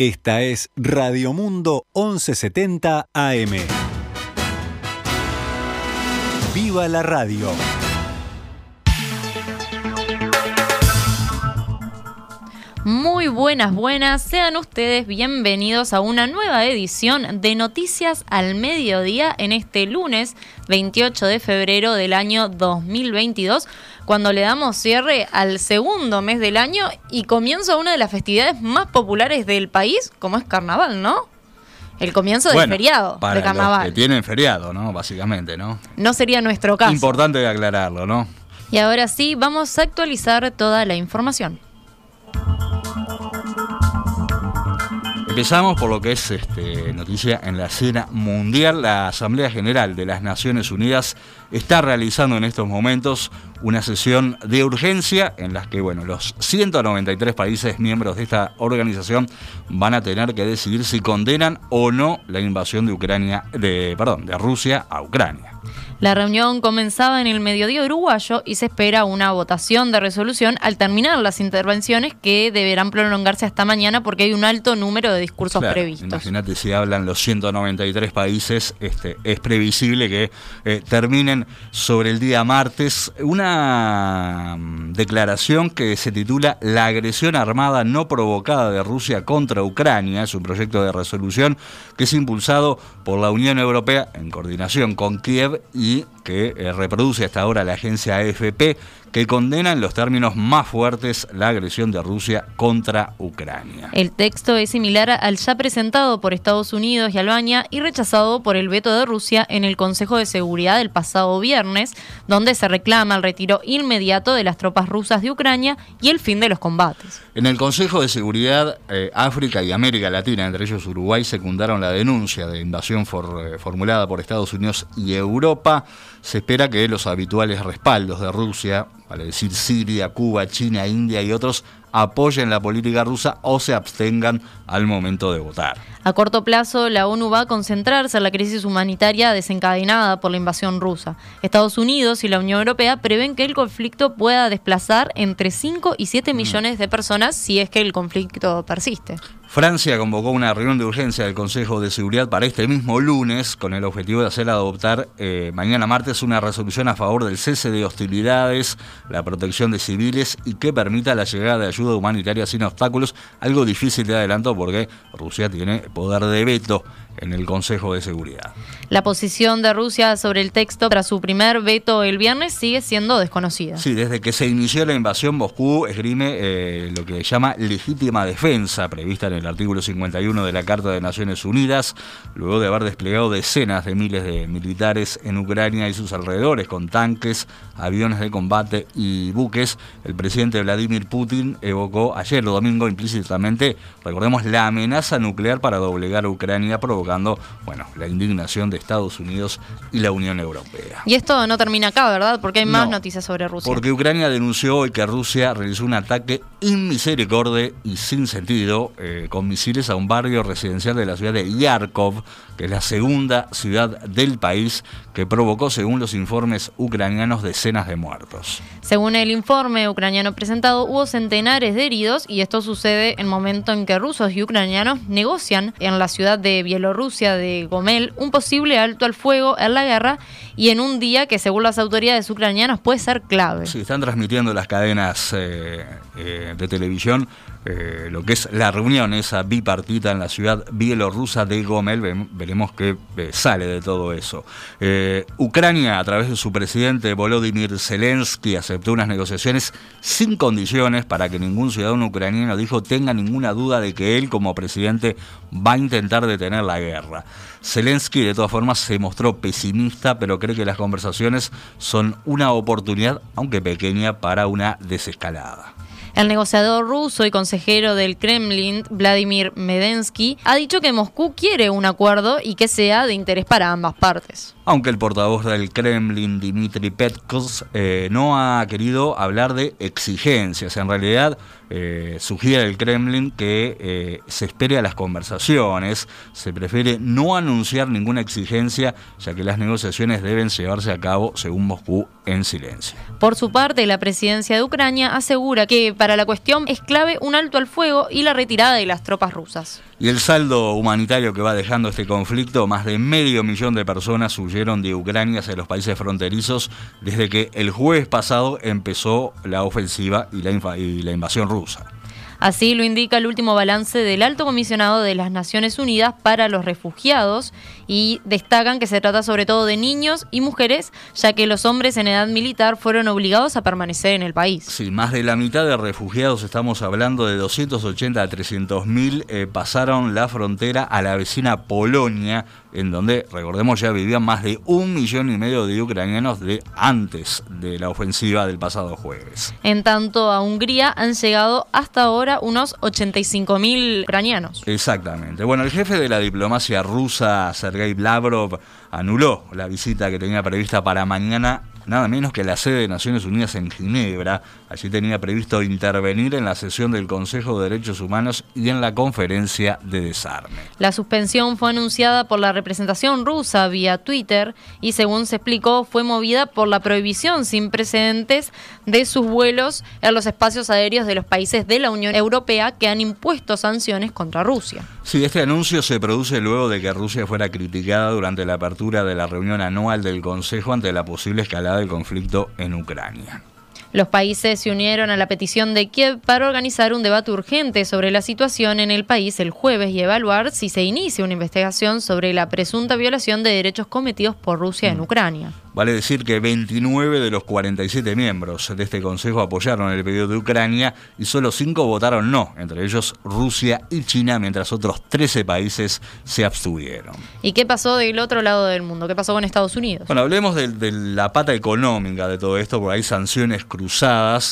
Esta es Radio Mundo 1170 AM. ¡Viva la radio! Muy buenas, buenas. Sean ustedes bienvenidos a una nueva edición de Noticias al Mediodía en este lunes 28 de febrero del año 2022, cuando le damos cierre al segundo mes del año y comienzo a una de las festividades más populares del país, como es Carnaval, ¿no? El comienzo del feriado de Carnaval. que tienen feriado, ¿no? Básicamente, ¿no? No sería nuestro caso. Importante aclararlo, ¿no? Y ahora sí, vamos a actualizar toda la información. Empezamos por lo que es este, noticia en la escena mundial. La Asamblea General de las Naciones Unidas está realizando en estos momentos una sesión de urgencia en la que bueno, los 193 países miembros de esta organización van a tener que decidir si condenan o no la invasión de Ucrania, de, perdón, de Rusia a Ucrania. La reunión comenzaba en el mediodía uruguayo y se espera una votación de resolución al terminar las intervenciones que deberán prolongarse hasta mañana porque hay un alto número de discursos previstos. Imagínate si hablan los 193 países, este, es previsible que eh, terminen sobre el día martes una mm, declaración que se titula La agresión armada no provocada de Rusia contra Ucrania. Es un proyecto de resolución que es impulsado por la Unión Europea en coordinación con Kiev y que eh, reproduce hasta ahora la agencia AFP, que condena en los términos más fuertes la agresión de Rusia contra Ucrania. El texto es similar al ya presentado por Estados Unidos y Albania y rechazado por el veto de Rusia en el Consejo de Seguridad del pasado viernes, donde se reclama el retiro inmediato de las tropas rusas de Ucrania y el fin de los combates. En el Consejo de Seguridad, eh, África y América Latina, entre ellos Uruguay, secundaron la denuncia de invasión eh, formulada por Estados Unidos y Europa. Se espera que los habituales respaldos de Rusia, vale decir Siria, Cuba, China, India y otros, apoyen la política rusa o se abstengan al momento de votar. A corto plazo, la ONU va a concentrarse en la crisis humanitaria desencadenada por la invasión rusa. Estados Unidos y la Unión Europea prevén que el conflicto pueda desplazar entre 5 y 7 mm. millones de personas si es que el conflicto persiste. Francia convocó una reunión de urgencia del Consejo de Seguridad para este mismo lunes con el objetivo de hacer adoptar eh, mañana martes una resolución a favor del cese de hostilidades, la protección de civiles y que permita la llegada de ayuda humanitaria sin obstáculos, algo difícil de adelanto porque Rusia tiene poder de veto en el Consejo de Seguridad. La posición de Rusia sobre el texto tras su primer veto el viernes sigue siendo desconocida. Sí, desde que se inició la invasión, Moscú esgrime eh, lo que llama legítima defensa, prevista en el artículo 51 de la Carta de Naciones Unidas, luego de haber desplegado decenas de miles de militares en Ucrania y sus alrededores, con tanques, aviones de combate y buques. El presidente Vladimir Putin evocó ayer domingo implícitamente, recordemos, la amenaza nuclear para doblegar a Ucrania, provocando bueno, la indignación de Estados Unidos y la Unión Europea. Y esto no termina acá, ¿verdad? Porque hay más noticias sobre Rusia. Porque Ucrania denunció hoy que Rusia realizó un ataque inmisericorde y sin sentido eh, con misiles a un barrio residencial de la ciudad de Yarkov, que es la segunda ciudad del país, que provocó, según los informes ucranianos, decenas de muertos. Según el informe ucraniano presentado, hubo centenares de heridos y esto sucede en el momento en que rusos y ucranianos negocian en la ciudad de Bielorrusia Rusia de Gomel un posible alto al fuego en la guerra y en un día que según las autoridades ucranianas puede ser clave. Sí, están transmitiendo las cadenas eh, eh, de televisión eh, lo que es la reunión esa bipartita en la ciudad bielorrusa de Gomel, veremos qué sale de todo eso. Ucrania, a través de su presidente Volodymyr Zelensky, aceptó unas negociaciones sin condiciones para que ningún ciudadano ucraniano, dijo, tenga ninguna duda de que él como presidente va a intentar detener la guerra. Zelensky de todas formas se mostró pesimista, pero cree que las conversaciones son una oportunidad, aunque pequeña, para una desescalada. El negociador ruso y consejero del Kremlin, Vladimir Medensky, ha dicho que Moscú quiere un acuerdo y que sea de interés para ambas partes. Aunque el portavoz del Kremlin, Dmitry Petkov, eh, no ha querido hablar de exigencias. En realidad, eh, sugiere el Kremlin que eh, se espere a las conversaciones, se prefiere no anunciar ninguna exigencia, ya que las negociaciones deben llevarse a cabo, según Moscú, en silencio. Por su parte, la presidencia de Ucrania asegura que para la cuestión es clave un alto al fuego y la retirada de las tropas rusas. Y el saldo humanitario que va dejando este conflicto, más de medio millón de personas huyeron de Ucrania hacia los países fronterizos desde que el jueves pasado empezó la ofensiva y la, y la invasión rusa. Así lo indica el último balance del Alto Comisionado de las Naciones Unidas para los Refugiados y destacan que se trata sobre todo de niños y mujeres, ya que los hombres en edad militar fueron obligados a permanecer en el país. Sí, más de la mitad de refugiados, estamos hablando de 280 a 300 mil, eh, pasaron la frontera a la vecina Polonia, en donde, recordemos, ya vivían más de un millón y medio de ucranianos de antes de la ofensiva del pasado jueves. En tanto, a Hungría han llegado hasta ahora unos 85 mil ucranianos. Exactamente. Bueno, el jefe de la diplomacia rusa, Sergei Lavrov, anuló la visita que tenía prevista para mañana nada menos que la sede de Naciones Unidas en Ginebra. Allí tenía previsto intervenir en la sesión del Consejo de Derechos Humanos y en la conferencia de desarme. La suspensión fue anunciada por la representación rusa vía Twitter y según se explicó fue movida por la prohibición sin precedentes de sus vuelos en los espacios aéreos de los países de la Unión Europea que han impuesto sanciones contra Rusia. Sí, este anuncio se produce luego de que Rusia fuera criticada durante la apertura de la reunión anual del Consejo ante la posible escalada del conflicto en Ucrania. Los países se unieron a la petición de Kiev para organizar un debate urgente sobre la situación en el país el jueves y evaluar si se inicia una investigación sobre la presunta violación de derechos cometidos por Rusia en mm. Ucrania. Vale decir que 29 de los 47 miembros de este Consejo apoyaron el pedido de Ucrania y solo 5 votaron no, entre ellos Rusia y China, mientras otros 13 países se abstuvieron. ¿Y qué pasó del otro lado del mundo? ¿Qué pasó con Estados Unidos? Bueno, hablemos de, la pata económica de todo esto, porque hay sanciones cruzadas,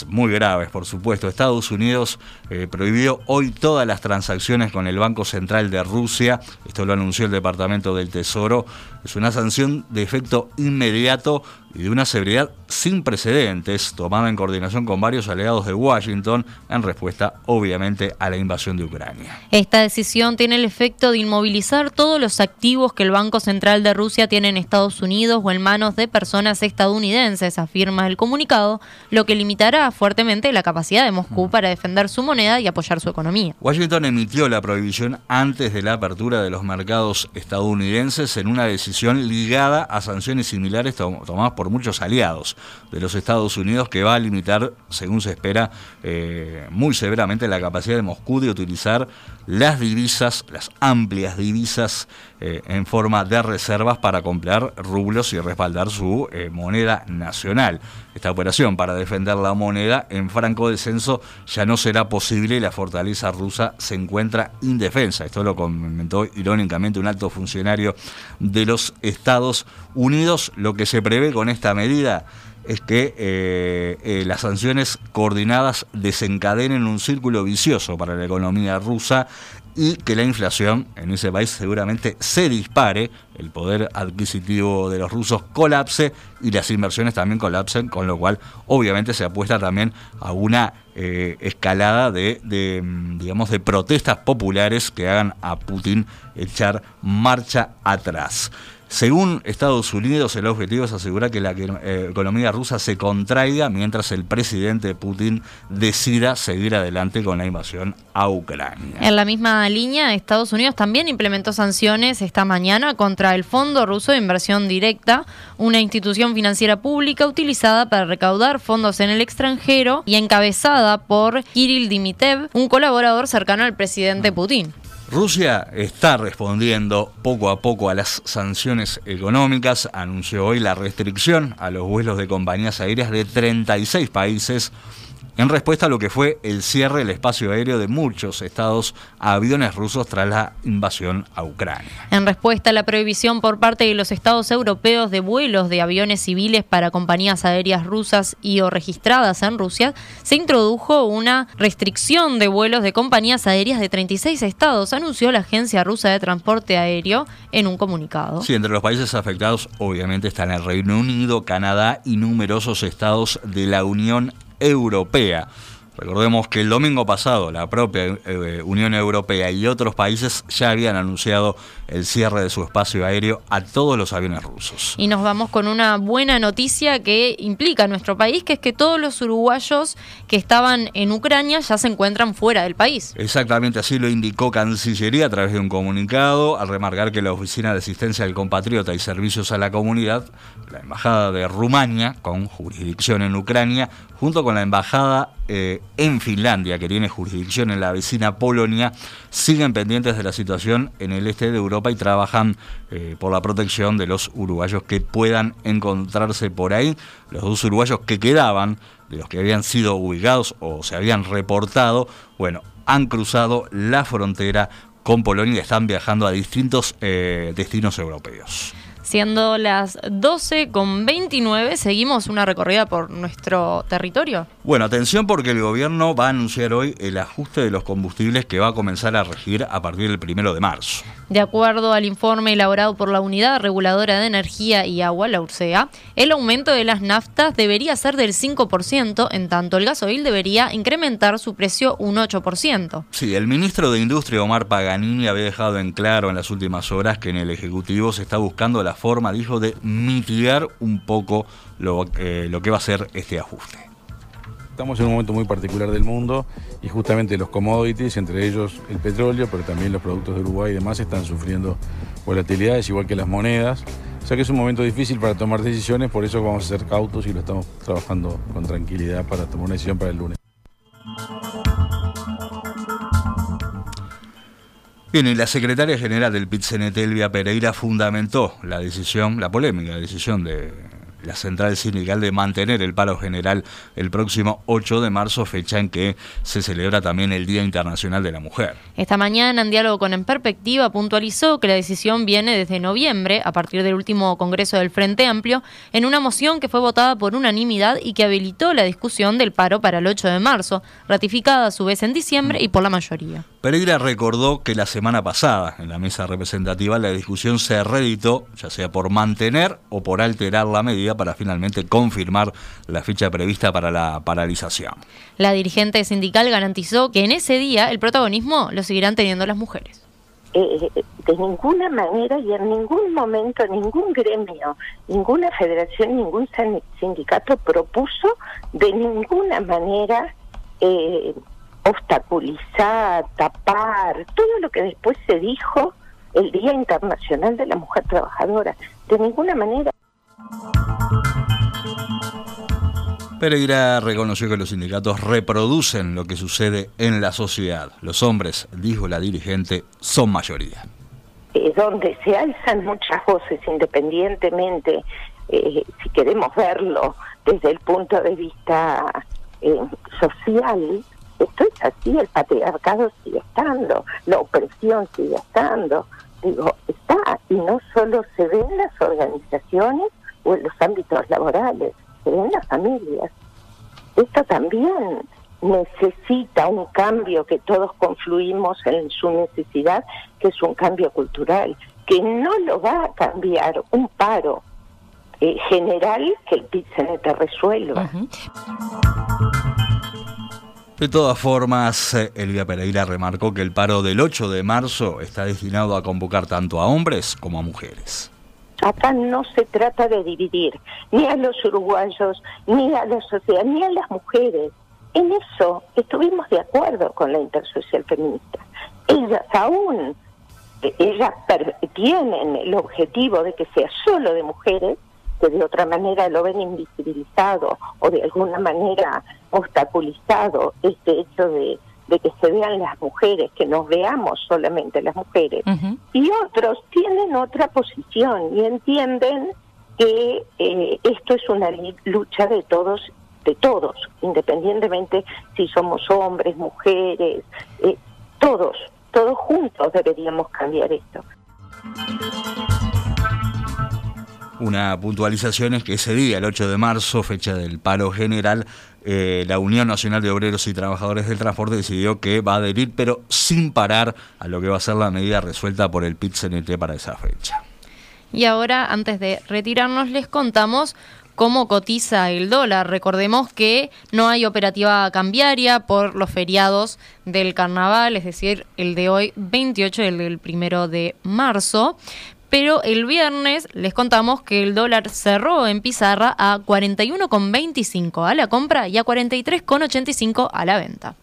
muy graves, por supuesto. Estados Unidos eh, prohibió hoy todas las transacciones con el Banco Central de Rusia, esto lo anunció el Departamento del Tesoro, es una sanción de efecto inmediato y de una severidad sin precedentes, tomada en coordinación con varios aliados de Washington en respuesta, obviamente, a la invasión de Ucrania. Esta decisión tiene el efecto de inmovilizar todos los activos que el Banco Central de Rusia tiene en Estados Unidos o en manos de personas estadounidenses, afirma el comunicado, lo que limitará fuertemente la capacidad de Moscú mm. para defender su moneda y apoyar su economía. Washington emitió la prohibición antes de la apertura de los mercados estadounidenses en una decisión ligada a sanciones similares tomadas por muchos aliados de los Estados Unidos que va a limitar, según se espera, eh, muy severamente la capacidad de Moscú de utilizar las divisas, las amplias divisas eh, en forma de reservas para comprar rublos y respaldar su eh, moneda nacional. Esta operación para defender la moneda en franco descenso ya no será posible y la fortaleza rusa se encuentra indefensa. Esto lo comentó irónicamente un alto funcionario de los Estados Unidos. Lo que se prevé con esta medida es que eh, las sanciones coordinadas desencadenen un círculo vicioso para la economía rusa y que la inflación en ese país seguramente se dispare, el poder adquisitivo de los rusos colapse y las inversiones también colapsen, con lo cual obviamente se apuesta también a una eh, escalada de, de, digamos, de protestas populares que hagan a Putin echar marcha atrás. Según Estados Unidos, el objetivo es asegurar que la eh, economía rusa se contraiga mientras el presidente Putin decida seguir adelante con la invasión a Ucrania. En la misma línea, Estados Unidos también implementó sanciones esta mañana contra el Fondo Ruso de Inversión Directa, una institución financiera pública utilizada para recaudar fondos en el extranjero y encabezada por Kirill Dimitev, un colaborador cercano al presidente Putin. Rusia está respondiendo poco a poco a las sanciones económicas. Anunció hoy la restricción a los vuelos de compañías aéreas de 36 países en respuesta a lo que fue el cierre del espacio aéreo de muchos estados a aviones rusos tras la invasión a Ucrania. En respuesta a la prohibición por parte de los estados europeos de vuelos de aviones civiles para compañías aéreas rusas y o registradas en Rusia, se introdujo una restricción de vuelos de compañías aéreas de 36 estados, anunció la Agencia Rusa de Transporte Aéreo en un comunicado. Sí, entre los países afectados obviamente están el Reino Unido, Canadá y numerosos estados de la Unión Europea. Recordemos que el domingo pasado la propia eh, Unión Europea y otros países ya habían anunciado el cierre de su espacio aéreo a todos los aviones rusos. Y nos vamos con una buena noticia que implica nuestro país, que es que todos los uruguayos que estaban en Ucrania ya se encuentran fuera del país. Exactamente así lo indicó Cancillería a través de un comunicado, al remarcar que la Oficina de Asistencia al Compatriota y Servicios a la Comunidad, la Embajada de Rumania, con jurisdicción en Ucrania, junto con la Embajada eh, en Finlandia, que tiene jurisdicción en la vecina Polonia, siguen pendientes de la situación en el este de Europa y trabajan eh, por la protección de los uruguayos que puedan encontrarse por ahí. Los dos uruguayos que quedaban, de los que habían sido ubicados o se habían reportado, bueno, han cruzado la frontera con Polonia y están viajando a distintos eh, destinos europeos. Siendo las 12 con 29, seguimos una recorrida por nuestro territorio. Bueno, atención porque el gobierno va a anunciar hoy el ajuste de los combustibles que va a comenzar a regir a partir del primero de marzo. De acuerdo al informe elaborado por la Unidad Reguladora de Energía y Agua, la URSEA, el aumento de las naftas debería ser del 5%, en tanto el gasoil debería incrementar su precio un 8%. Sí, el ministro de Industria, Omar Paganini, había dejado en claro en las últimas horas que en el Ejecutivo se está buscando la forma, dijo, de mitigar un poco lo, eh, lo que va a ser este ajuste. Estamos en un momento muy particular del mundo y justamente los commodities, entre ellos el petróleo, pero también los productos de Uruguay y demás, están sufriendo volatilidades, igual que las monedas. O sea que es un momento difícil para tomar decisiones, por eso vamos a ser cautos y lo estamos trabajando con tranquilidad para tomar una decisión para el lunes. Bien, y la secretaria general del pit Elvia Pereira, fundamentó la decisión, la polémica decisión de la central sindical de mantener el paro general el próximo 8 de marzo, fecha en que se celebra también el Día Internacional de la Mujer. Esta mañana, en diálogo con En Perspectiva, puntualizó que la decisión viene desde noviembre, a partir del último Congreso del Frente Amplio, en una moción que fue votada por unanimidad y que habilitó la discusión del paro para el 8 de marzo, ratificada a su vez en diciembre y por la mayoría. Pereira recordó que la semana pasada, en la mesa representativa, la discusión se reeditó, ya sea por mantener o por alterar la medida para finalmente confirmar la fecha prevista para la paralización. La dirigente sindical garantizó que en ese día el protagonismo lo seguirán teniendo las mujeres. Eh, de ninguna manera y en ningún momento ningún gremio, ninguna federación, ningún sindicato propuso de ninguna manera eh, obstaculizar, tapar, todo lo que después se dijo el Día Internacional de la Mujer Trabajadora. De ninguna manera. Pereira reconoció que los sindicatos reproducen lo que sucede en la sociedad. Los hombres, dijo la dirigente, son mayoría. Eh, donde se alzan muchas voces independientemente, eh, si queremos verlo desde el punto de vista eh, social, esto es así, el patriarcado sigue estando, la opresión sigue estando. Digo, está, y no solo se ve en las organizaciones o en los ámbitos laborales, en las familias. Esto también necesita un cambio que todos confluimos en su necesidad, que es un cambio cultural, que no lo va a cambiar un paro eh, general que el pit te resuelva. De todas formas, eh, Elvia Pereira remarcó que el paro del 8 de marzo está destinado a convocar tanto a hombres como a mujeres. Acá no se trata de dividir ni a los uruguayos, ni a la sociedad, ni a las mujeres. En eso estuvimos de acuerdo con la intersocial feminista. Ellas aún, ellas tienen el objetivo de que sea solo de mujeres, que de otra manera lo ven invisibilizado o de alguna manera obstaculizado este hecho de, que se vean las mujeres, que nos veamos solamente las mujeres. Y otros tienen otra posición y entienden que eh, esto es una lucha de todos de todos, independientemente si somos hombres, mujeres, eh, todos, todos juntos deberíamos cambiar esto. Una puntualización es que ese día, el 8 de marzo, fecha del paro general, eh, la Unión Nacional de Obreros y Trabajadores del Transporte decidió que va a adherir, pero sin parar a lo que va a ser la medida resuelta por el PIT-CNT para esa fecha. Y ahora, antes de retirarnos, les contamos cómo cotiza el dólar. Recordemos que no hay operativa cambiaria por los feriados del carnaval, es decir, el de hoy 28 y el del primero de marzo. Pero el viernes les contamos que el dólar cerró en pizarra a 41,25 a la compra y a 43,85 a la venta.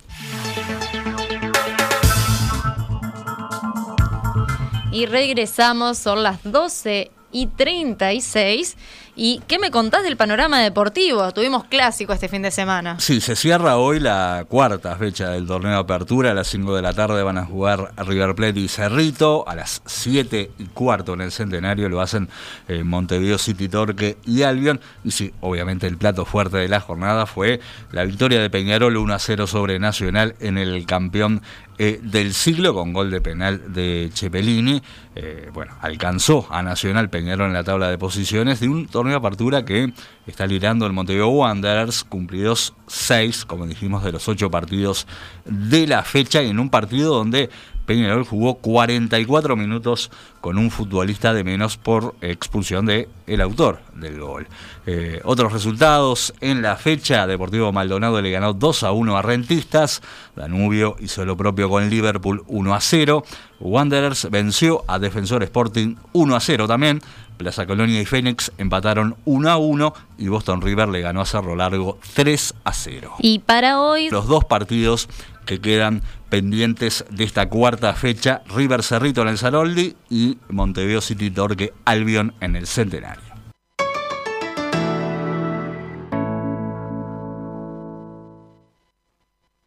Y regresamos, son las 12 y 36. ¿Y qué me contás del panorama deportivo? Tuvimos clásico este fin de semana. Sí, se cierra hoy la cuarta fecha del torneo de apertura. A las 5 de la tarde van a jugar River Plate y Cerrito. A las 7 y cuarto en el centenario lo hacen eh, Montevideo City Torque y Albion. Y sí, obviamente el plato fuerte de la jornada fue la victoria de Peñarol 1 a 0 sobre Nacional en el campeón eh, del siglo con gol de penal de Cepelini. Eh, bueno, alcanzó a Nacional Peñarol en la tabla de posiciones de un torneo de apertura que está liderando el Montevideo Wanderers, cumplidos seis, como dijimos, de los ocho partidos de la fecha y en un partido donde Peñarol jugó 44 minutos con un futbolista de menos por expulsión de el autor del gol. Eh, otros resultados en la fecha, Deportivo Maldonado le ganó 2 a 1 a Rentistas, Danubio hizo lo propio con Liverpool 1 a 0, Wanderers venció a Defensor Sporting 1 a 0 también, Plaza Colonia y Fénix empataron 1 a 1 y Boston River le ganó a Cerro Largo 3 a 0. Y para hoy... Los dos partidos que quedan pendientes de esta cuarta fecha, River Cerrito en el Saroldi y Montevideo City Torque Albion en el Centenario.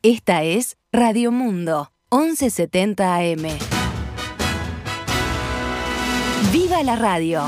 Esta es Radio Mundo, 1170 AM. ¡Viva la radio!